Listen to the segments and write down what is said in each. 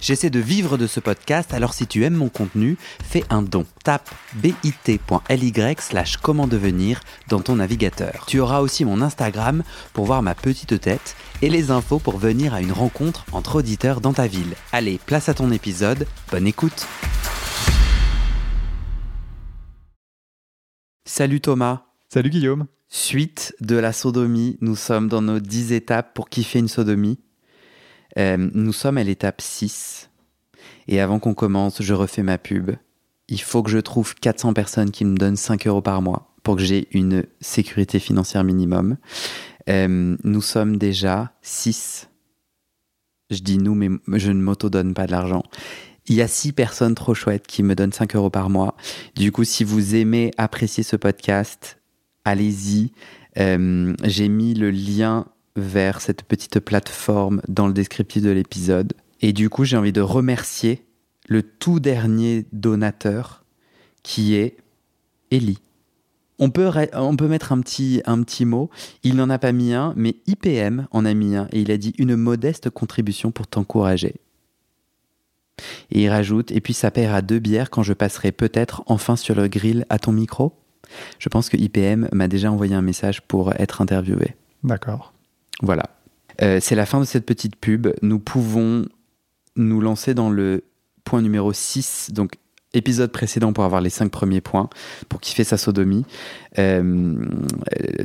J'essaie de vivre de ce podcast, alors si tu aimes mon contenu, fais un don. Tape bit.ly slash comment devenir dans ton navigateur. Tu auras aussi mon Instagram pour voir ma petite tête et les infos pour venir à une rencontre entre auditeurs dans ta ville. Allez, place à ton épisode, bonne écoute Salut Thomas Salut Guillaume Suite de la sodomie, nous sommes dans nos 10 étapes pour kiffer une sodomie. Euh, nous sommes à l'étape 6. Et avant qu'on commence, je refais ma pub. Il faut que je trouve 400 personnes qui me donnent 5 euros par mois pour que j'ai une sécurité financière minimum. Euh, nous sommes déjà 6. Je dis nous, mais je ne m'auto-donne pas de l'argent. Il y a 6 personnes trop chouettes qui me donnent 5 euros par mois. Du coup, si vous aimez apprécier ce podcast, allez-y. Euh, j'ai mis le lien vers cette petite plateforme dans le descriptif de l'épisode. Et du coup, j'ai envie de remercier le tout dernier donateur qui est Ellie. On peut, on peut mettre un petit, un petit mot. Il n'en a pas mis un, mais IPM en a mis un et il a dit une modeste contribution pour t'encourager. Et il rajoute, et puis ça paiera deux bières quand je passerai peut-être enfin sur le grill à ton micro. Je pense que IPM m'a déjà envoyé un message pour être interviewé. D'accord. Voilà. Euh, c'est la fin de cette petite pub. Nous pouvons nous lancer dans le point numéro 6, donc épisode précédent pour avoir les 5 premiers points, pour kiffer sa sodomie. Euh,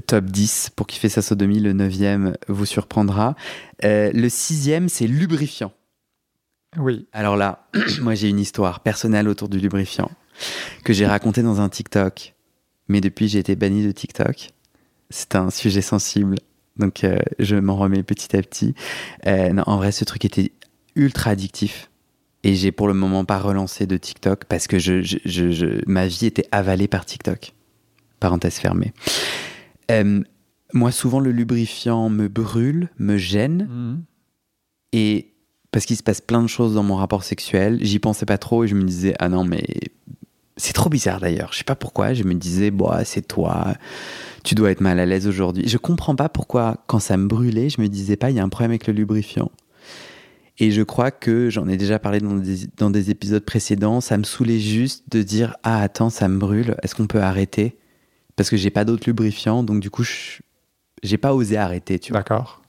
top 10 pour kiffer sa sodomie, le 9e vous surprendra. Euh, le 6e, c'est lubrifiant. Oui. Alors là, moi j'ai une histoire personnelle autour du lubrifiant que j'ai raconté dans un TikTok. Mais depuis, j'ai été banni de TikTok. C'est un sujet sensible donc euh, je m'en remets petit à petit. Euh, non, en vrai, ce truc était ultra addictif. Et j'ai pour le moment pas relancé de TikTok parce que je, je, je, ma vie était avalée par TikTok. Parenthèse fermée. Euh, moi, souvent, le lubrifiant me brûle, me gêne. Mhm. Et parce qu'il se passe plein de choses dans mon rapport sexuel, j'y pensais pas trop et je me disais, ah non, mais c'est trop bizarre d'ailleurs. Je sais pas pourquoi. Je me disais, bah, c'est toi tu dois être mal à l'aise aujourd'hui. Je comprends pas pourquoi, quand ça me brûlait, je me disais pas, il y a un problème avec le lubrifiant. Et je crois que j'en ai déjà parlé dans des, dans des, épisodes précédents, ça me saoulait juste de dire Ah, attends, ça me brûle, est-ce qu'on peut arrêter? Parce que j'ai pas d'autre lubrifiant, donc du coup, j'ai pas osé arrêter, tu vois. D'accord.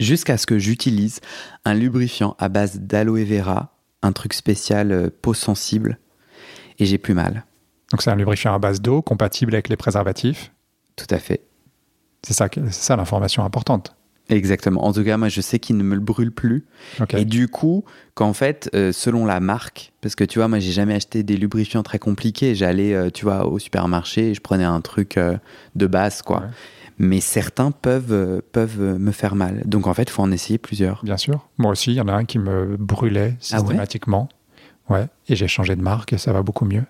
Jusqu'à ce que j'utilise un lubrifiant à base d'aloe vera, un truc spécial euh, peau sensible, et j'ai plus mal. Donc c'est un lubrifiant à base d'eau, compatible avec les préservatifs tout à fait. C'est ça, c'est ça l'information importante. Exactement. En tout cas, moi, je sais qu'il ne me le brûle plus. Et du coup, qu'en fait, euh, selon la marque, parce que tu vois, moi, j'ai jamais acheté des lubrifiants très compliqués. J'allais, euh, tu vois, au supermarché et je prenais un truc euh, de base, quoi. Mais certains peuvent, peuvent me faire mal. Donc, en fait, il faut en essayer plusieurs. Bien sûr. Moi aussi, il y en a un qui me brûlait Ah systématiquement. ouais, Et j'ai changé de marque et ça va beaucoup mieux.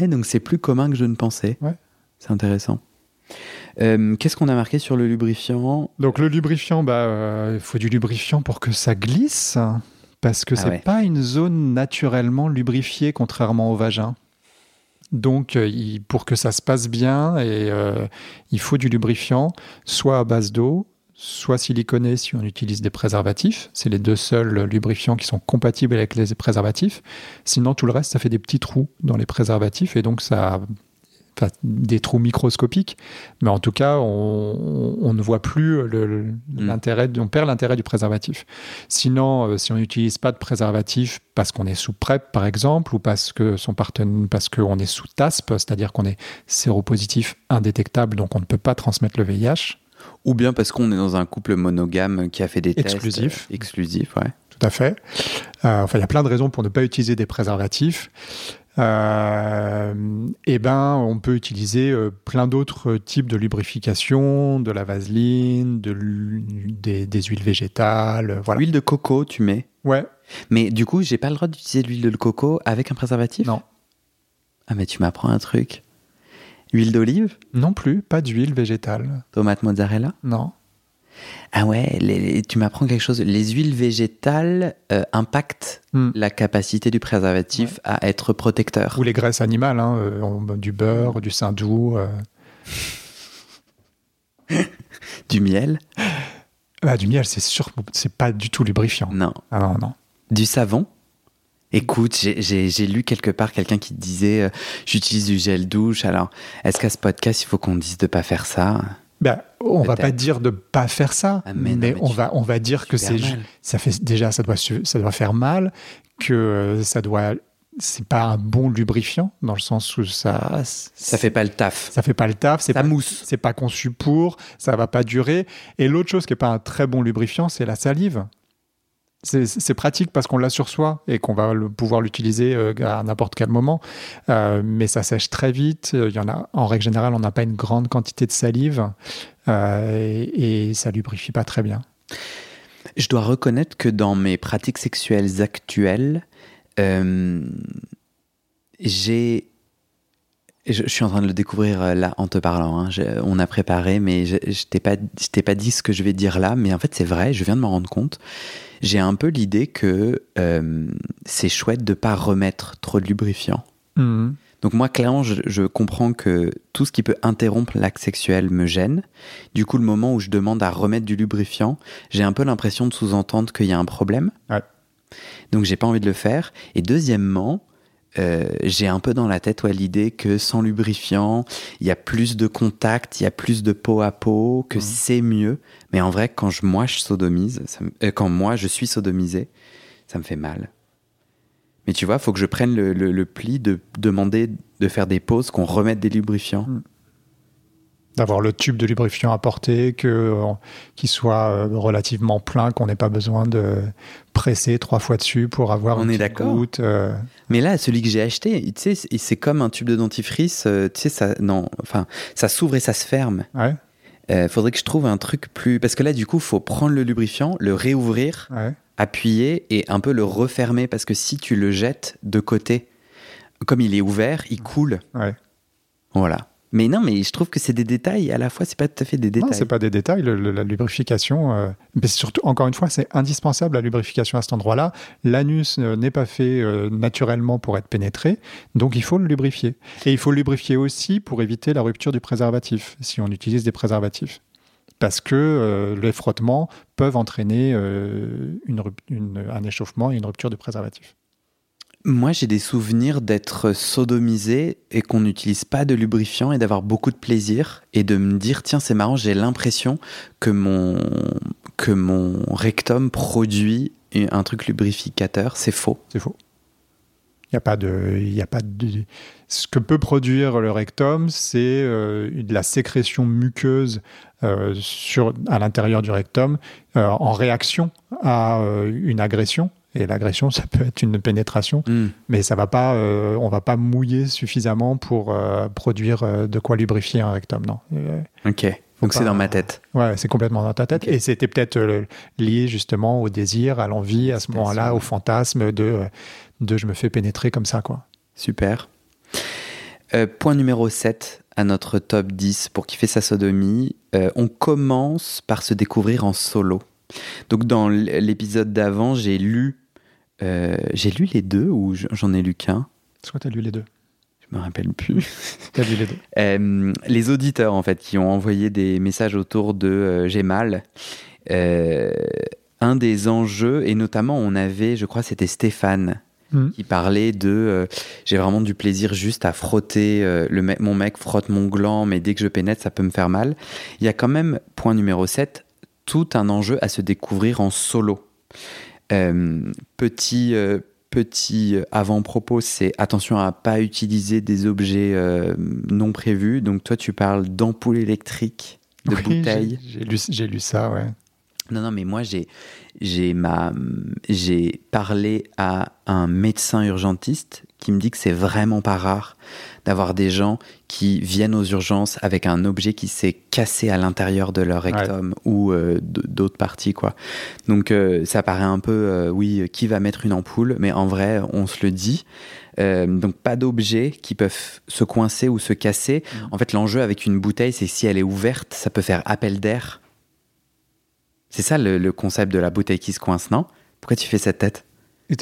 Et eh, donc, c'est plus commun que je ne pensais. Ouais. C'est intéressant. Euh, qu'est-ce qu'on a marqué sur le lubrifiant? Donc le lubrifiant, bah, euh, il faut du lubrifiant pour que ça glisse, parce que Ah c'est ouais. pas une zone naturellement lubrifiée, contrairement au vagin. Donc euh, il- pour que ça se passe bien, et, euh, il faut du lubrifiant, soit à base d'eau, soit siliconé si on utilise des préservatifs. C'est les deux seuls lubrifiants qui sont compatibles avec les préservatifs. Sinon tout le reste, ça fait des petits trous dans les préservatifs, et donc ça enfin, des trous microscopiques, mais en tout cas, on, on ne voit plus le- l'intérêt, on perd l'intérêt du préservatif. Sinon, euh, si on n'utilise pas de préservatif parce qu'on est sous PrEP, par exemple, ou parce que son partenaire, parce qu'on est sous TASP, c'est-à-dire qu'on est séropositif indétectable, donc on ne peut pas transmettre le VIH. Ou bien parce qu'on est dans un couple monogame qui a fait des Exclusif. tests. Exclusif, ouais. Tout à fait. Euh, enfin, il y a plein de raisons pour ne pas utiliser des préservatifs. Euh, eh ben, on peut utiliser euh, plein d'autres types de lubrification, de la vaseline, de des, des huiles végétales, euh, voilà. L'huile de coco, tu mets. Ouais, Mais du coup, j'ai pas le droit d'utiliser l'huile de coco avec un préservatif? Non. Ah, mais tu m'apprends un truc. Huile d'olive? Non plus, pas d'huile végétale. Tomate mozzarella? Non. Ah ouais, les- les- tu m'apprends quelque chose. Les huiles végétales euh, impactent Hmm. la capacité du préservatif à être protecteur. Ou les graisses animales, hein, euh, du beurre, du saindoux. euh. Du miel Ah, du miel, c'est sûr, c'est pas du tout lubrifiant. Non. Ah non, non. Du savon Écoute, j'ai lu quelque part quelqu'un qui disait euh, j'utilise du gel douche. Alors, est-ce qu'à ce podcast, il faut qu'on dise de pas faire ça? Ben, on va pas dire de pas faire ça, Ah, mais mais, non, mais on va on va dire que c'est ça fait déjà ça doit ça doit faire mal, que ça doit c'est pas un bon lubrifiant dans le sens où ça Ça fait pas le taf. ça fait pas le taf, c'est pas mousse. c'est pas conçu pour, ça va pas durer. Et l'autre chose qui est pas un très bon lubrifiant, c'est la salive. C'est- pratique parce qu'on l'a sur soi et qu'on va pouvoir l'utiliser euh, à n'importe quel moment. Euh, mais ça sèche très vite. Il y en a, en règle générale, on n'a pas une grande quantité de salive euh, et, ça lubrifie pas très bien. Je dois reconnaître que dans mes pratiques sexuelles actuelles, j'ai. Je, je suis en train de le découvrir euh, là en te parlant. hein. Je- on a préparé, mais je, je t'ai pas, t'ai pas dit ce que je vais dire là. Mais en fait, c'est vrai, je viens de m'en rendre compte. J'ai un peu l'idée que euh, c'est chouette de pas remettre trop de lubrifiant. Mhm. Donc moi, clairement, je, je comprends que tout ce qui peut interrompre l'acte sexuel me gêne. Du coup, le moment où je demande à remettre du lubrifiant, j'ai un peu l'impression de sous-entendre qu'il y a un problème. Ouais. Donc j'ai pas envie de le faire. Et deuxièmement, euh, j'ai un peu dans la tête ouais, l'idée que sans lubrifiant, il y a plus de contact, il y a plus de peau à peau, que Mhm. c'est mieux. Mais en vrai, quand je, moi je sodomise, ça me- euh, quand moi je suis sodomisé, ça me fait mal. Mais tu vois, faut que je prenne le, le- le pli de demander de faire des pauses, qu'on remette des lubrifiants. D'avoir le tube de lubrifiant à portée, que, euh, qu'il soit euh, relativement plein, qu'on n'ait pas besoin de presser trois fois dessus pour avoir On une est d'accord. goutte. euh. Mais là, celui que j'ai acheté, tu sais, c'est- comme un tube de dentifrice. tu sais, ça, non, enfin, ça s'ouvre et ça se ferme. Ouais, Euh, faudrait que je trouve un truc plus. Parce que là, du coup, faut prendre le lubrifiant, le réouvrir, ouais. appuyer et un peu le refermer. Parce que si tu le jettes de côté, comme il est ouvert, il coule. Ouais. Voilà. Mais non, mais je trouve que c'est des détails. À la fois, c'est pas tout à fait des Non, détails. c'est pas des détails. le- le- la lubrification, euh, mais surtout, encore une fois, c'est indispensable la lubrification à cet endroit-là. L'anus euh, n'est pas fait euh, naturellement pour être pénétré, donc il faut le lubrifier. Et il faut le lubrifier aussi pour éviter la rupture du préservatif, si on utilise des préservatifs. Parce que les frottements peuvent entraîner une rup- une- un échauffement et une rupture du préservatif. Moi, j'ai des souvenirs d'être sodomisé et qu'on n'utilise pas de lubrifiant et d'avoir beaucoup de plaisir et de me dire tiens, c'est marrant, j'ai l'impression que mon, que mon rectum produit un truc lubrificateur. C'est faux. C'est faux. Il n'y a pas de, il a pas de. Ce que peut produire le rectum, c'est euh, de la sécrétion muqueuse euh, sur, à l'intérieur du rectum euh, en réaction à une agression. Et l'agression, ça peut être une pénétration, Hmm. mais ça va pas, euh, on va pas mouiller suffisamment pour euh, produire euh, de quoi lubrifier un rectum, non. Ok. Donc c'est dans ma tête. Ouais, c'est complètement dans ta tête. Et c'était peut-être lié justement au désir, à l'envie, à ce moment-là, au fantasme de, de je me fais pénétrer comme ça, quoi. Super. Point numéro 7 à notre top 10 pour kiffer sa sodomie. On commence par se découvrir en solo. Donc dans l'épisode d'avant, j'ai lu, euh, j'ai lu les deux ou j'en ai lu qu'un? Soit t'as lu les deux? Je me rappelle plus. T'as lu les deux. Euh, les auditeurs en fait qui ont envoyé des messages autour de euh, j'ai mal. Un des enjeux et notamment on avait, je crois, c'était Stéphane Mhm. qui parlait de j'ai vraiment du plaisir juste à frotter le mon mec frotte mon gland mais dès que je pénètre ça peut me faire mal il y a quand même point numéro 7 tout un enjeu à se découvrir en solo Euh, petit euh, petit avant-propos c'est attention à pas utiliser des objets euh, non prévus donc toi tu parles d'ampoule électrique de Oui, bouteilles J'ai lu, ça, ouais. non, non, mais moi, j'ai, j'ai, ma, j'ai parlé à un médecin urgentiste qui me dit que c'est vraiment pas rare d'avoir des gens qui viennent aux urgences avec un objet qui s'est cassé à l'intérieur de leur rectum ou euh, d'autres parties, quoi. Donc, euh, ça paraît un peu, euh, oui, qui va mettre une ampoule, mais en vrai, on se le dit. Donc, pas d'objets qui peuvent se coincer ou se casser. En fait, l'enjeu avec une bouteille, c'est si elle est ouverte, ça peut faire appel d'air C'est ça le, le concept de la bouteille qui se coince, non? Pourquoi tu fais cette tête?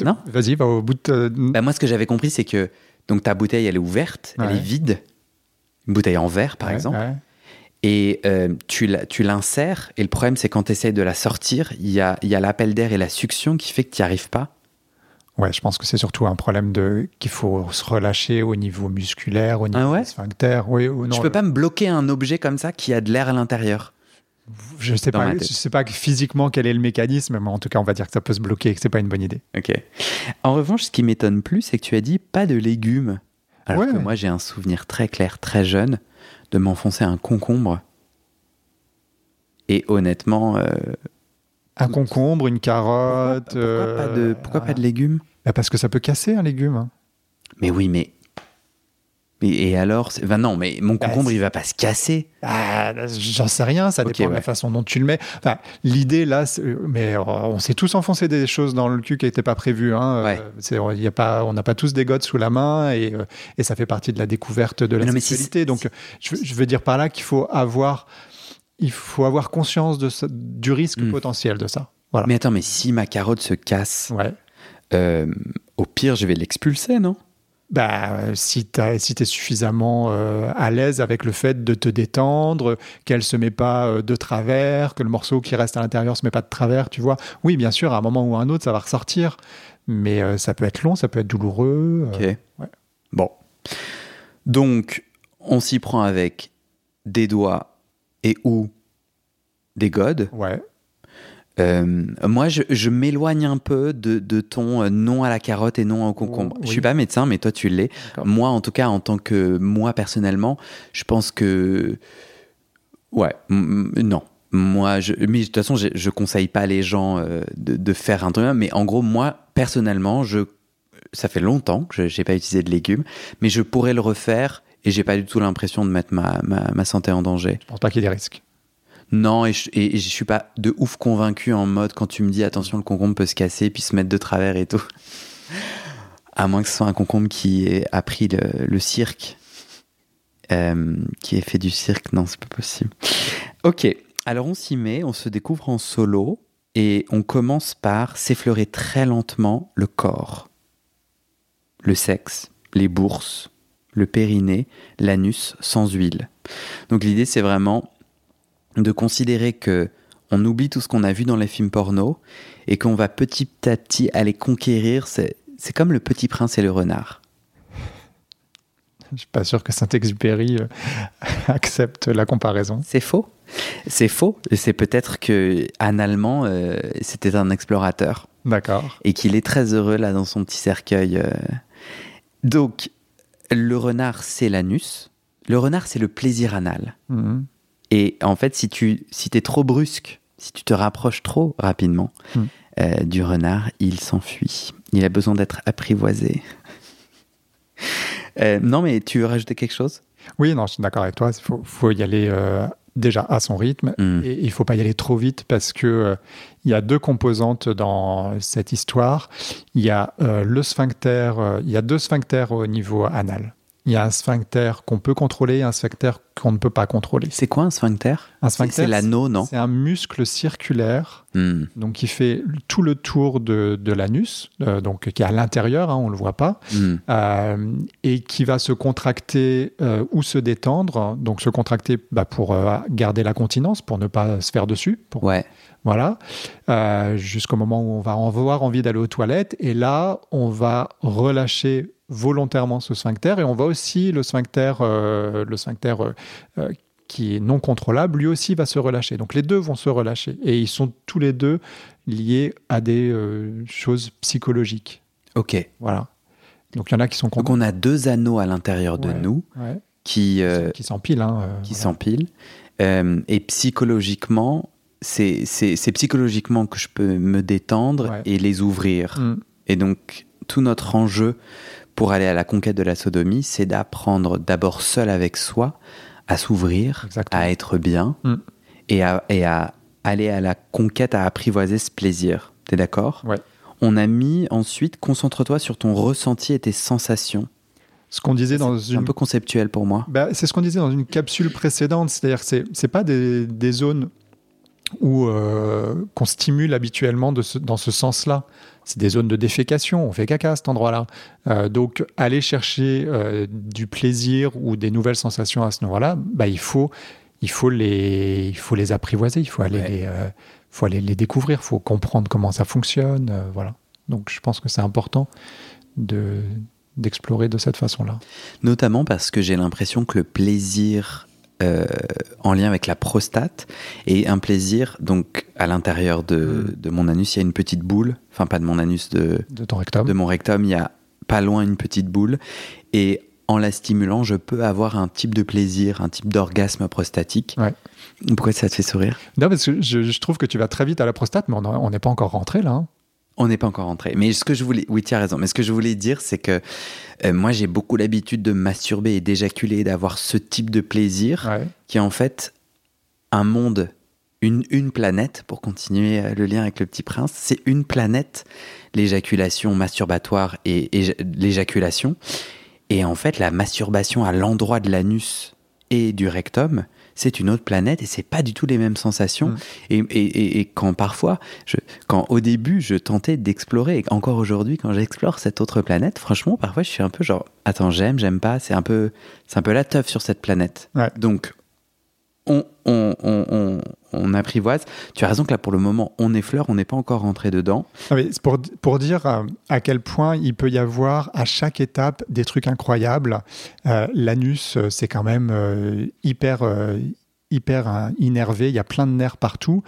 Non? Vas-y, va au bout de. Bah, Moi, ce que j'avais compris, c'est que donc ta bouteille, elle est ouverte, elle est vide. Une bouteille en verre, par Ouais, exemple. ouais. Et euh, tu l'insères. Et le problème, c'est quand tu essayes de la sortir, il y a, y a l'appel d'air et la succion qui fait que tu n'y arrives pas. Ouais, je pense que c'est surtout un problème de qu'il faut se relâcher au niveau musculaire, au niveau Ah ouais? des sphincters. Oui, ou non, je peux pas me bloquer un objet comme ça qui a de l'air à l'intérieur. Je sais dans pas, je sais pas physiquement quel est le mécanisme, mais en tout cas, on va dire que ça peut se bloquer et que c'est pas une bonne idée. Ok. En revanche, ce qui m'étonne plus, c'est que tu as dit pas de légumes. Alors Ouais. que moi, j'ai un souvenir très clair, très jeune, de m'enfoncer un concombre. Et honnêtement, euh, Un concombre, une pourquoi, carotte. pourquoi pas de, euh, pourquoi pas de légumes? Bah, Parce que ça peut casser un légume. hein. Mais oui, mais. Et alors enfin, Non, mais mon Bah, concombre, c'est- il va pas se casser. Ah, J'en sais rien, ça Ok, dépend de la ouais. façon dont tu le mets. Enfin, L'idée là, mais euh, on s'est tous enfoncé des choses dans le cul qui n'étaient pas prévues. Hein. Ouais. Euh, il y a pas, on n'a pas tous des godes sous la main et, euh, et ça fait partie de la découverte de la Mais non, si sexualité. c'est- Donc, je, veux- je veux dire par là qu'il faut avoir, il faut avoir conscience de du risque Hmm. potentiel de ça. Voilà. Mais attends, mais si ma carotte se casse, Ouais. euh, au pire, je vais l'expulser, non? Bah, si tu si es suffisamment euh, à l'aise avec le fait de te détendre, qu'elle se met pas euh, de travers, que le morceau qui reste à l'intérieur se met pas de travers, tu vois. Oui, bien sûr, à un moment ou à un autre, ça va ressortir. Mais euh, ça peut être long, ça peut être douloureux. Ok. ouais. Bon. Donc, on s'y prend avec des doigts et ou des godes. ouais. Euh, moi, je, je m'éloigne un peu de, de ton euh, non à la carotte et non au concombre. Oh, Je oui. suis pas médecin, mais toi, tu l'es. Moi, en tout cas, en tant que moi personnellement, je pense que ouais, non. Moi, je, mais de toute façon, je, je conseille pas les gens euh, de, de faire un truc. Mais en gros, moi personnellement, je, ça fait longtemps que je n'ai pas utilisé de légumes, mais je pourrais le refaire et j'ai pas du tout l'impression de mettre ma, ma, ma santé en danger. Je pense pas qu'il y ait des risques. Non, et je, et, suis pas de ouf convaincu en mode quand tu me dis attention, le concombre peut se casser puis se mettre de travers et tout. À moins que ce soit un concombre qui appris le, le cirque, euh, qui ait fait du cirque, non, c'est pas possible. Ok, alors on s'y met, on se découvre en solo et on commence par s'effleurer très lentement le corps, le sexe, les bourses, le périnée, l'anus sans huile. Donc l'idée c'est vraiment de considérer que on oublie tout ce qu'on a vu dans les films porno et qu'on va petit à petit aller conquérir. C'est, c'est comme le petit prince et le renard. Je suis pas sûr que Saint-Exupéry euh, accepte la comparaison. C'est faux. C'est faux. Et C'est peut-être que analement, euh, c'était un explorateur D'accord. et qu'il est très heureux là dans son petit cercueil. euh. Donc, le renard, c'est l'anus. Le renard, c'est le plaisir anal. Mhm. Et en fait, si tu si es trop brusque, si tu te rapproches trop rapidement Hmm. euh, du renard, il s'enfuit. Il a besoin d'être apprivoisé. Euh, non, mais tu veux rajouter quelque chose? Oui, non, je suis d'accord avec toi. Il faut, faut y aller euh, déjà à son rythme. Hmm. Et il faut pas y aller trop vite parce que il y a deux composantes dans cette histoire. Il y a le sphincter, il y a deux sphincters au niveau anal. Il y a un sphincter qu'on peut contrôler et un sphincter qu'on ne peut pas contrôler. C'est quoi un sphincter? Un C'est sphincter, c'est l'anneau, non? C'est un muscle circulaire Hmm. donc qui fait tout le tour de, de l'anus, euh, donc qui est à l'intérieur, hein, on le voit pas, Hmm. euh, et qui va se contracter euh, ou se détendre. Donc se contracter bah, pour garder la continence, pour ne pas se faire dessus, pour Ouais. voilà, jusqu'au moment où on va en avoir envie d'aller aux toilettes. Et là, on va relâcher volontairement ce sphincter et on va aussi le sphincter, euh, le sphincter euh, euh, qui est non contrôlable, lui aussi va se relâcher. Donc les deux vont se relâcher et ils sont tous les deux liés à des euh, choses psychologiques. Ok. Voilà. Donc il y en a qui sont Donc on a deux anneaux à l'intérieur de Ouais. nous ouais, qui qui s'empilent. hein, qui voilà. s'empilent. Euh, et psychologiquement, c'est c'est- c'est psychologiquement que je peux me détendre Ouais. et les ouvrir. Mm. Et donc, tout notre enjeu pour aller à la conquête de la sodomie, c'est d'apprendre d'abord seul avec soi à s'ouvrir, à être bien Mm. et, à, et à aller à la conquête, à apprivoiser ce plaisir. T'es d'accord? Ouais. On a mis ensuite, concentre-toi sur ton ressenti et tes sensations. Ce qu'on disait dans C'est une un peu conceptuel pour moi. Bah, c'est ce qu'on disait dans une capsule précédente, c'est-à-dire que c'est c'est pas des, des zones ou euh, qu'on stimule habituellement de ce- dans ce sens-là. C'est des zones de défécation, on fait caca à cet endroit-là. Euh, donc, aller chercher euh, du plaisir ou des nouvelles sensations à ce endroit-là, bah, il, faut, il, faut les, il faut les apprivoiser, il faut aller, Ouais. les, faut aller les découvrir, il faut comprendre comment ça fonctionne. voilà. Donc, je pense que c'est important de d'explorer de cette façon-là. Notamment parce que j'ai l'impression que le plaisir euh, en lien avec la prostate est un plaisir, donc à l'intérieur de, Mm. de mon anus, il y a une petite boule, enfin pas de mon anus, de, De ton rectum. de mon rectum, il y a pas loin une petite boule. Et en la stimulant, je peux avoir un type de plaisir, un type d'orgasme prostatique. Ouais. Pourquoi ça te fait sourire? Non, parce que je, je trouve que tu vas très vite à la prostate, mais on n'est pas encore rentré là. hein. On n'est pas encore rentré. Mais ce que je voulais, oui, tu as raison. Mais ce que je voulais dire, c'est que euh, moi, j'ai beaucoup l'habitude de masturber et d'éjaculer, d'avoir ce type de plaisir Ouais. qui est en fait un monde, une, une planète, pour continuer euh, le lien avec le petit prince, c'est une planète, l'éjaculation masturbatoire et, et l'éjaculation. Et en fait, la masturbation à l'endroit de l'anus et du rectum, c'est une autre planète et c'est pas du tout les mêmes sensations. Mm. Et, et- et- et quand parfois, je, quand au début, je tentais d'explorer, et encore aujourd'hui, quand j'explore cette autre planète, franchement, parfois, je suis un peu genre, attends, j'aime, j'aime pas, c'est un peu, c'est un peu la teuf sur cette planète. Ouais. Donc, on, apprivoise. Tu as raison que là, pour le moment, on effleure, on n'est pas encore rentré dedans. Ah, c'est pour, pour dire euh, à quel point il peut y avoir à chaque étape des trucs incroyables. Euh, L'anus, euh, c'est quand même hyper, hyper euh, innervé. Il y a plein de nerfs partout.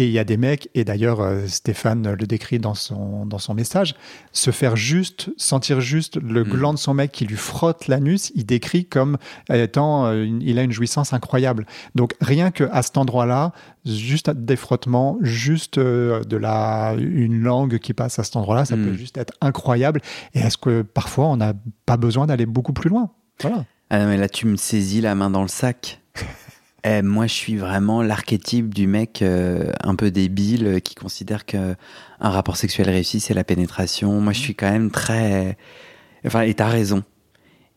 Et il y a des mecs, et d'ailleurs euh, Stéphane le décrit dans son, dans son message, se faire juste, sentir juste le Mm. gland de son mec qui lui frotte l'anus, il décrit comme étant, euh, une- il a une jouissance incroyable. Donc rien que à cet endroit-là, juste des frottements, juste euh, de la une langue qui passe à cet endroit-là, ça Mm. peut juste être incroyable. Et est-ce que parfois on n'a pas besoin d'aller beaucoup plus loin? Voilà. Ah non, mais là, tu me saisis la main dans le sac. Eh, moi, je suis vraiment l'archétype du mec euh, un peu débile euh, qui considère que un rapport sexuel réussi, c'est la pénétration. Moi, je suis quand même très. Enfin, et t'as raison.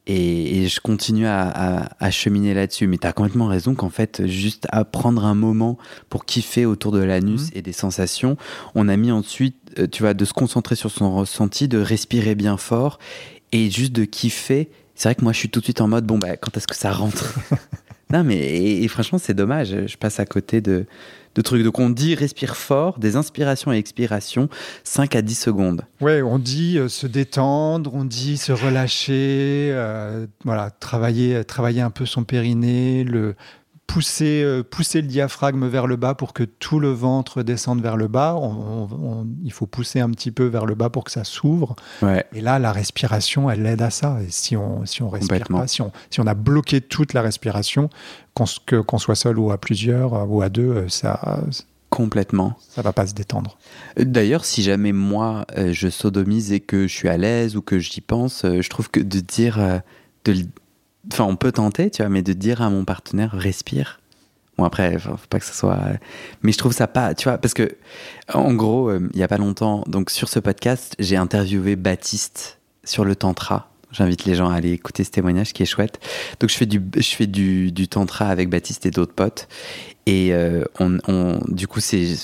Et, et je continue à, à- à cheminer là-dessus. Mais t'as complètement raison qu'en fait, juste à prendre un moment pour kiffer autour de l'anus Mhm. et des sensations, on a mis ensuite, euh, tu vois, de se concentrer sur son ressenti, de respirer bien fort et juste de kiffer. C'est vrai que moi, je suis tout de suite en mode, bon, bah, quand est-ce que ça rentre? Non, mais et, franchement, c'est dommage. Je passe à côté de, de trucs. Donc, on dit respire fort, des inspirations et expirations, 5 à 10 secondes. Ouais, on dit euh, se détendre, on dit se relâcher, euh, voilà, travailler, travailler un peu son périnée, le pousser, euh, pousser le diaphragme vers le bas pour que tout le ventre descende vers le bas. On- on- on- il faut pousser un petit peu vers le bas pour que ça s'ouvre. Ouais. Et là, la respiration, elle aide à ça. Et si on si on respire pas, si on, si on a bloqué toute la respiration, qu'on soit seul ou à plusieurs euh, ou à deux, euh, ça Complètement. ça va pas se détendre. D'ailleurs, si jamais moi, euh, je sodomise et que je suis à l'aise ou que j'y pense, euh, je trouve que de dire. euh, de Enfin, on peut tenter, tu vois, mais de dire à mon partenaire respire. Bon, après, faut pas que ça soit. euh, Mais je trouve ça pas, tu vois, parce que, en gros, euh, il y a pas longtemps, donc sur ce podcast, j'ai interviewé Baptiste sur le Tantra. J'invite les gens à aller écouter ce témoignage qui est chouette. Donc, je fais du, je fais du, du Tantra avec Baptiste et d'autres potes. Et euh, on, on, du coup, c'est.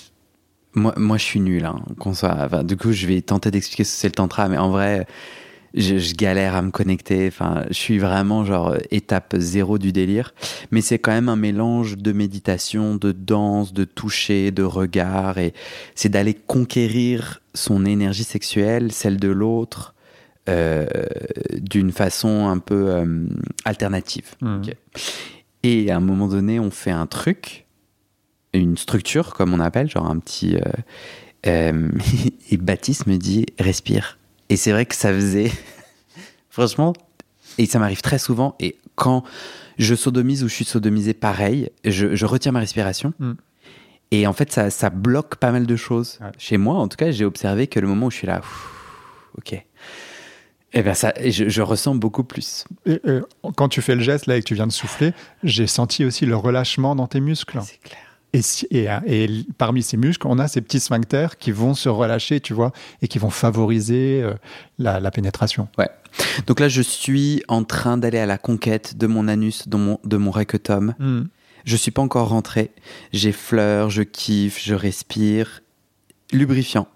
Moi, moi, je suis nul. Hein, qu'on soit, du coup, je vais tenter d'expliquer ce que c'est le Tantra, mais en vrai, je, je galère à me connecter. Enfin, je suis vraiment genre étape zéro du délire. Mais c'est quand même un mélange de méditation, de danse, de toucher, de regard. Et c'est d'aller conquérir son énergie sexuelle, celle de l'autre, euh, d'une façon un peu euh, alternative. Ok. Et à un moment donné, on fait un truc, une structure, comme on appelle, genre un petit. euh, et Baptiste me dit respire. Et c'est vrai que ça faisait. Franchement, et ça m'arrive très souvent. Et quand je sodomise ou je suis sodomisé, pareil, je, je retiens ma respiration. Mm. Et en fait, ça, ça bloque pas mal de choses. Ouais. Chez moi, en tout cas, j'ai observé que le moment où je suis là, ok. Et ben ça, je, je ressens beaucoup plus. Et, euh, quand tu fais le geste là et que tu viens de souffler, j'ai senti aussi le relâchement dans tes muscles. C'est clair. Et, parmi ces muscles, on a ces petits sphincters qui vont se relâcher, tu vois, et qui vont favoriser euh, la, la pénétration. Ouais. Donc là, je suis en train d'aller à la conquête de mon anus, de mon, de mon rectum. Hmm. Je suis pas encore rentré. J'effleure, je kiffe, je respire. Lubrifiant.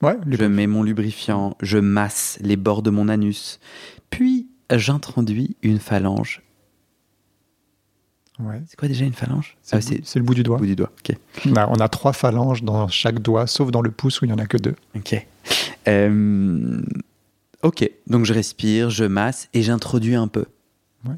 Ouais, Je mets mon lubrifiant, je masse les bords de mon anus. Puis, j'introduis une phalange. Ouais. C'est quoi déjà une phalange? C'est Ah, le C'est bout- c'est le bout du doigt. bout du doigt. On a, on a trois phalanges dans chaque doigt, sauf dans le pouce où il n'y en a que deux. Ok. Euh, ok. Donc je respire, je masse et j'introduis un peu. Ouais.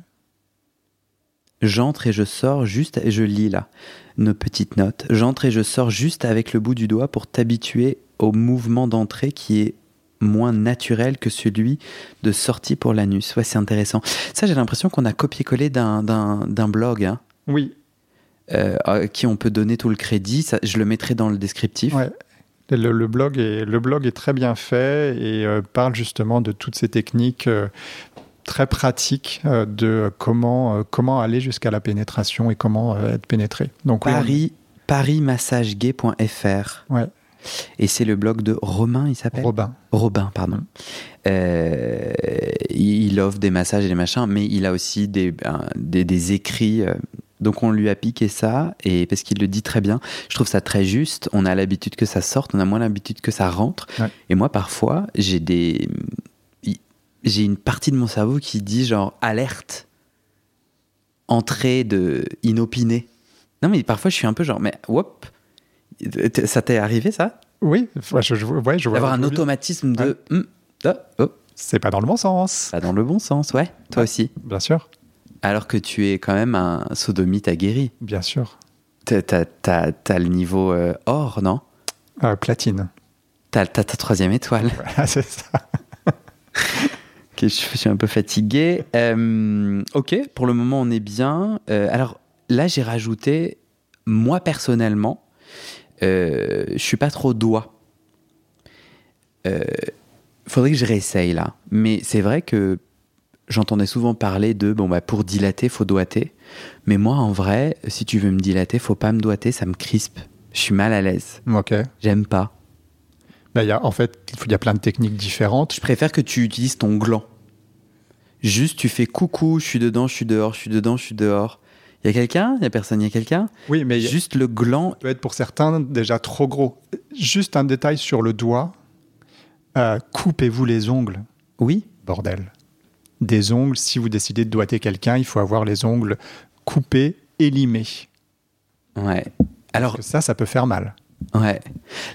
J'entre et je sors juste, et je lis là nos petites notes. J'entre et je sors juste avec le bout du doigt pour t'habituer au mouvement d'entrée qui est moins naturel que celui de sortie pour l'anus. Ouais, c'est intéressant. Ça, j'ai l'impression qu'on a copié-collé d'un, blog, hein, Oui. euh, à qui on peut donner tout le crédit. Ça, je le mettrai dans le descriptif. Ouais. Le, le blog est, le blog est très bien fait et euh, parle justement de toutes ces techniques euh, très pratiques de comment, comment aller jusqu'à la pénétration et comment être pénétré. Donc, oui, on- Paris. Ouais. Et c'est le blog de Romain, il s'appelle Robin. Robin, pardon. Euh, il offre des massages et des machins, mais il a aussi des, des, des écrits. euh, donc on lui a piqué ça, et parce qu'il le dit très bien. Je trouve ça très juste. On a l'habitude que ça sorte, on a moins l'habitude que ça rentre. Ouais. Et moi, parfois, j'ai des. J'ai une partie de mon cerveau qui dit genre alerte, entrée de inopinée. Non, mais parfois je suis un peu genre, mais whoop, ça t'est arrivé ça? Oui, ouais, je, je- ouais, je vois. D'avoir un bien. automatisme de. hum, ah, oh, C'est pas dans le bon sens. pas dans le bon sens, ouais, toi aussi. Bien sûr. Alors que tu es quand même un sodomite aguerri. Bien sûr. T'as, t'as- t'as- t'as le niveau euh, or, non? Euh, platine. T'as, ta troisième étoile. Voilà, c'est ça. Ok, je suis un peu fatigué. Euh, ok, pour le moment, on est bien. Euh, alors là, j'ai rajouté, moi personnellement, euh, je suis pas trop doigt. Euh, faudrait que je réessaye là. Mais c'est vrai que j'entendais souvent parler de bon bah pour dilater, faut doigter. Mais moi, en vrai, si tu veux me dilater, faut pas me doigter, ça me crispe. Je suis mal à l'aise. Ok. J'aime pas. Bah, y a, en fait, il y a plein de techniques différentes. Je préfère que tu utilises ton gland. Juste, tu fais coucou, je suis dedans, je suis dehors, je suis dedans, je suis dehors. Il y a quelqu'un Il y a personne, il y a quelqu'un? Oui, mais Juste le gland. peut être pour certains déjà trop gros. Juste un détail sur le doigt. Euh, Coupez-vous les ongles, Oui bordel. Des ongles, si vous décidez de doigter quelqu'un, il faut avoir les ongles coupés et limés. Ouais. Alors, Parce que ça, ça peut faire mal. ouais.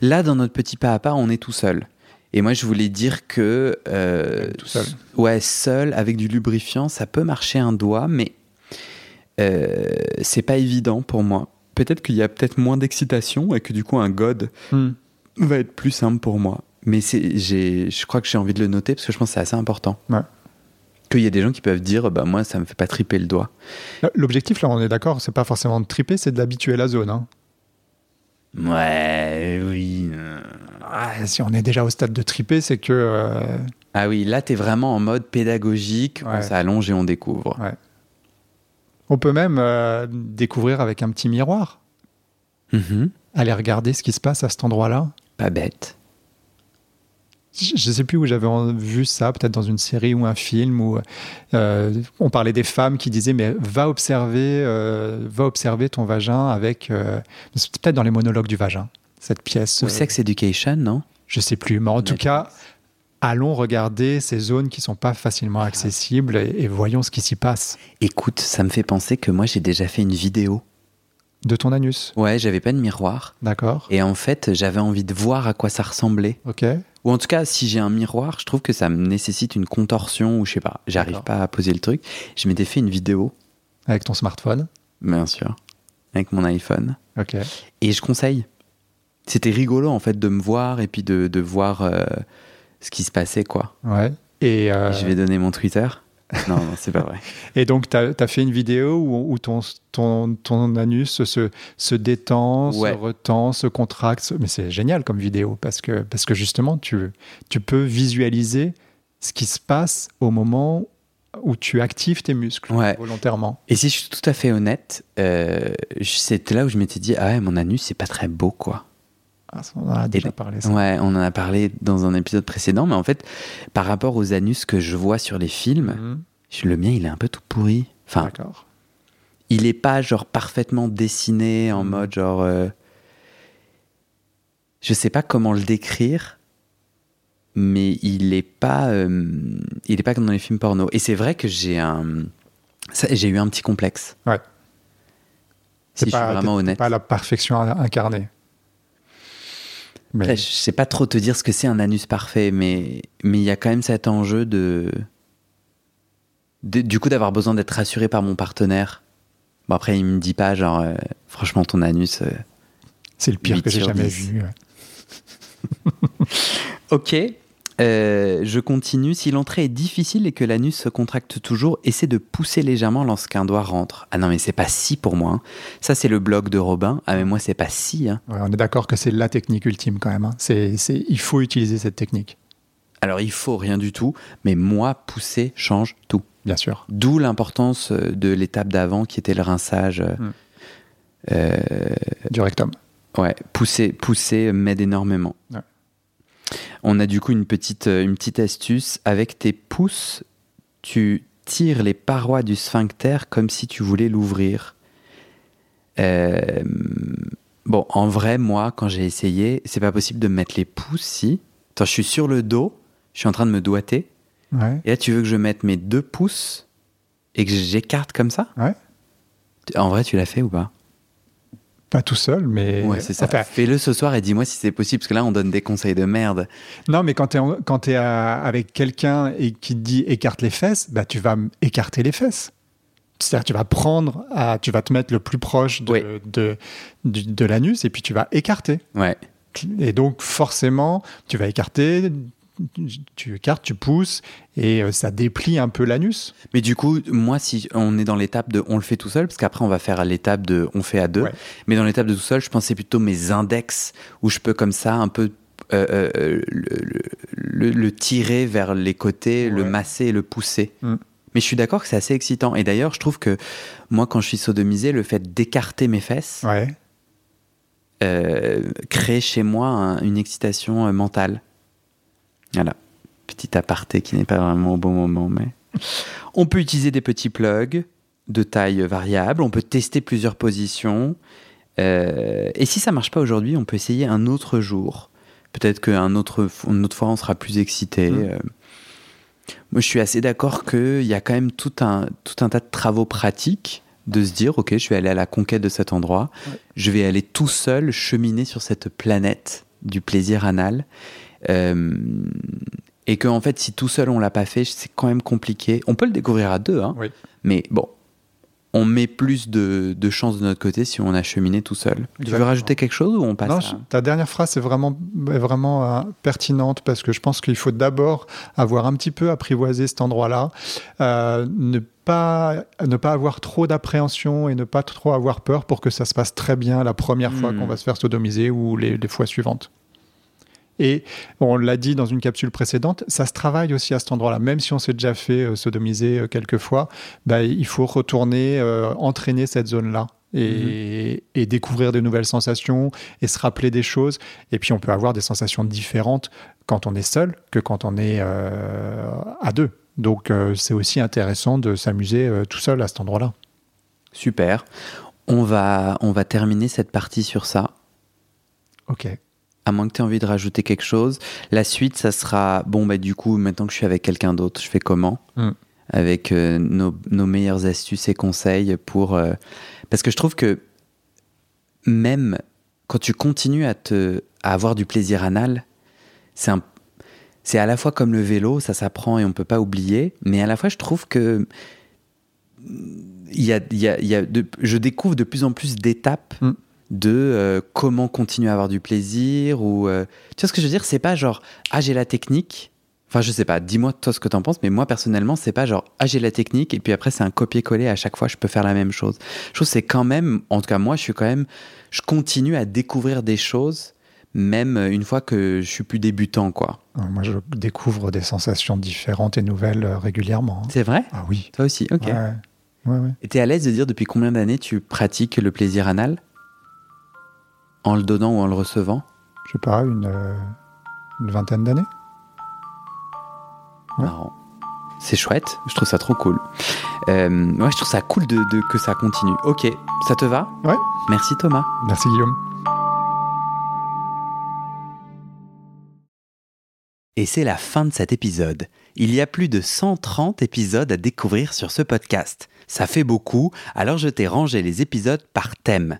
Là, dans notre petit pas à pas, on est tout seul. Et moi, je voulais dire que. euh, tout seul. Ouais, seul, avec du lubrifiant, ça peut marcher un doigt, mais euh, c'est pas évident pour moi. Peut-être qu'il y a peut-être moins d'excitation et que du coup, un god va être plus simple pour moi. Mais je crois que j'ai envie de le noter parce que je pense que c'est assez important. Ouais. Qu'il y a des gens qui peuvent dire, bah moi, ça me fait pas triper le doigt. L'objectif, là, on est d'accord, c'est pas forcément de triper, c'est d'habituer la zone. hein. Ouais, oui. euh. Ah, si on est déjà au stade de triper, c'est que. euh, Ah oui, là, t'es vraiment en mode pédagogique. On Ouais. s'allonge et on découvre. Ouais. On peut même euh, découvrir avec un petit miroir, Mhm. aller regarder ce qui se passe à cet endroit-là. Pas bête. Je ne sais plus où j'avais vu ça, peut-être dans une série ou un film où euh, on parlait des femmes qui disaient mais va observer, euh, va observer ton vagin avec, c'est peut-être dans les monologues du vagin, cette pièce. Ou Sex Education, non? Je sais plus, mais en tout cas, allons regarder ces zones qui sont pas facilement accessibles et, et voyons ce qui s'y passe. Écoute, ça me fait penser que moi, j'ai déjà fait une vidéo. De ton anus, Ouais, j'avais pas de miroir. d'accord Et en fait, j'avais envie de voir à quoi ça ressemblait. Ok. Ou en tout cas, si j'ai un miroir, je trouve que ça me nécessite une contorsion ou je sais pas, j'arrive pas à poser le truc. Je m'étais fait une vidéo, Avec ton smartphone. bien sûr, avec mon iPhone. Ok. Et je conseille. C'était rigolo en fait de me voir et puis de, de voir euh, ce qui se passait quoi. Ouais. Et, euh, Je vais donner mon Twitter. Non, non, c'est pas vrai. et donc, tu as, fait une vidéo où, où ton, ton, ton anus se, se détend, Ouais. se retend, se contracte. Mais c'est génial comme vidéo parce que, parce que justement, tu, tu peux visualiser ce qui se passe au moment où tu actives tes muscles Ouais. volontairement. Et si je suis tout à fait honnête, euh, c'était là où je m'étais dit ah ouais, mon anus c'est pas très beau quoi. On en a déjà Et- parlé. Ça. Ouais, on en a parlé dans un épisode précédent, mais en fait, par rapport aux anus que je vois sur les films, Mhm. le mien il est un peu tout pourri. Enfin, D'accord. il est pas genre parfaitement dessiné en Mm. mode genre. euh, je sais pas comment le décrire, mais il est pas, euh, il est pas comme dans les films porno. Et c'est vrai que j'ai un, j'ai eu un petit complexe. Ouais. Si C'est je suis vraiment honnête. pas la perfection incarnée. Mais Après, je sais pas trop te dire ce que c'est un anus parfait, mais mais il y a quand même cet enjeu de, de- du coup d'avoir besoin d'être rassuré par mon partenaire. Bon après il me dit pas genre euh, franchement ton anus. euh, c'est le pire que j'ai jamais 10. vu. ouais. Ok, euh, je continue. Si l'entrée est difficile et que l'anus se contracte toujours, essaie de pousser légèrement lorsqu'un doigt rentre. Ah non mais c'est pas si pour moi. hein. Ça c'est le blog de Robin. Ah mais moi c'est pas si. hein. Ouais, on est d'accord que c'est la technique ultime quand même. hein. C'est, il faut utiliser cette technique, Alors il faut rien du tout, mais moi pousser change tout. bien sûr. D'où l'importance euh, de l'étape d'avant qui était le rinçage. euh, Mm. euh, Du rectum. ouais, pousser, pousser m'aide énormément. Ouais. On a du coup une petite, euh, une petite astuce. Avec tes pouces, tu tires les parois du sphincter comme si tu voulais l'ouvrir. Euh, bon, en vrai, moi, quand j'ai essayé, c'est pas possible de me mettre les pouces si. Attends, je suis sur le dos, je suis en train de me doiter. Ouais. Et là, tu veux que je mette mes deux pouces et que j'écarte comme ça? Ouais. En vrai, tu l'as fait ou pas? Pas tout seul, mais. Ouais, c'est ça. Enfin, Fais-le ce soir et dis-moi si c'est possible, parce que là, on donne des conseils de merde. non, mais quand tu es, quand à- avec quelqu'un et qui te dit écarte les fesses, bah, tu vas écarter les fesses. C'est-à-dire, tu vas prendre, à, tu vas te mettre le plus proche de, Ouais. de, du- de l'anus et puis tu vas écarter. Ouais. Et donc, forcément, tu vas écarter, tu écartes, tu pousses et euh, ça déplie un peu l'anus. Mais du coup, moi, si on est dans l'étape de on le fait tout seul, parce qu'après, on va faire l'étape de on fait à deux. Ouais. Mais dans l'étape de tout seul, je pensais plutôt mes index, où je peux comme ça un peu. euh, euh, le, le- le- le tirer vers les côtés, le masser et le pousser. Mm. Mais je suis d'accord que c'est assez excitant. Et d'ailleurs, je trouve que moi, quand je suis sodomisé, le fait d'écarter mes fesses, Ouais. euh, crée chez moi un- une excitation mentale. Voilà. Petit aparté qui n'est pas vraiment au bon moment, mais. On peut utiliser des petits plugs de taille variable, on peut tester plusieurs positions. Euh, et si ça marche pas aujourd'hui, on peut essayer un autre jour. Peut-être qu'une autre, une autre fois, on sera plus excité. Mm. Euh, Moi, je suis assez d'accord qu'il y a quand même tout un, tout un tas de travaux pratiques de se dire, OK, je vais aller à la conquête de cet endroit. Ouais. Je vais aller tout seul cheminer sur cette planète du plaisir anal. Euh, et que, en fait, si tout seul on l'a pas fait, c'est quand même compliqué. On peut le découvrir à deux, hein, Oui. mais bon, on met plus de, de chances de notre côté si on a cheminé tout seul. Tu veux rajouter quelque chose ou on passe Non, à... ta dernière phrase est vraiment, est vraiment euh, pertinente parce que je pense qu'il faut d'abord avoir un petit peu apprivoisé cet endroit-là, euh, ne pas ne pas avoir trop d'appréhension et ne pas trop avoir peur pour que ça se passe très bien la première fois Hmm. qu'on va se faire sodomiser ou les, les fois suivantes. Et on l'a dit dans une capsule précédente, ça se travaille aussi à cet endroit-là. Même si on s'est déjà fait euh, sodomiser euh, quelques fois, bah, il faut retourner euh, entraîner cette zone-là et, et découvrir de nouvelles sensations et se rappeler des choses. Et puis on peut avoir des sensations différentes quand on est seul que quand on est euh, à deux. Donc euh, c'est aussi intéressant de s'amuser euh, tout seul à cet endroit-là. Super. On va, on va terminer cette partie sur ça. Ok. À moins que tu aies envie de rajouter quelque chose. La suite, ça sera bon, bah, du coup, maintenant que je suis avec quelqu'un d'autre, je fais comment Mm. Avec euh, nos, nos meilleures astuces et conseils pour. euh, Parce que je trouve que même quand tu continues à, te, à avoir du plaisir anal, c'est un. C'est à la fois comme le vélo, ça s'apprend et on peut pas oublier, mais à la fois je trouve que il y a, y a- y a de- je découvre de plus en plus d'étapes Mm. De euh, comment continuer à avoir du plaisir ou euh, tu vois ce que je veux dire? C'est pas genre ah j'ai la technique enfin je sais pas dis-moi toi ce que t'en penses mais moi personnellement c'est pas genre ah j'ai la technique et puis après c'est un copier-coller à chaque fois je peux faire la même chose je trouve c'est quand même en tout cas moi je suis quand même je continue à découvrir des choses même une fois que je suis plus débutant quoi Euh, Moi, je découvre des sensations différentes et nouvelles euh, régulièrement. hein. c'est vrai? Ah oui. toi aussi ok Ouais. Ouais, ouais. Et t'es à l'aise de dire depuis combien d'années tu pratiques le plaisir anal? En le donnant ou en le recevant Je sais pas, une, euh, une vingtaine d'années. Ouais. Marrant. C'est chouette, je trouve ça trop cool. Euh, ouais, je trouve ça cool de, de- que ça continue. Ok, ça te va? Ouais. Merci Thomas. Merci Guillaume. Et c'est la fin de cet épisode. Il y a plus de 130 épisodes à découvrir sur ce podcast. Ça fait beaucoup, alors je t'ai rangé les épisodes par thème.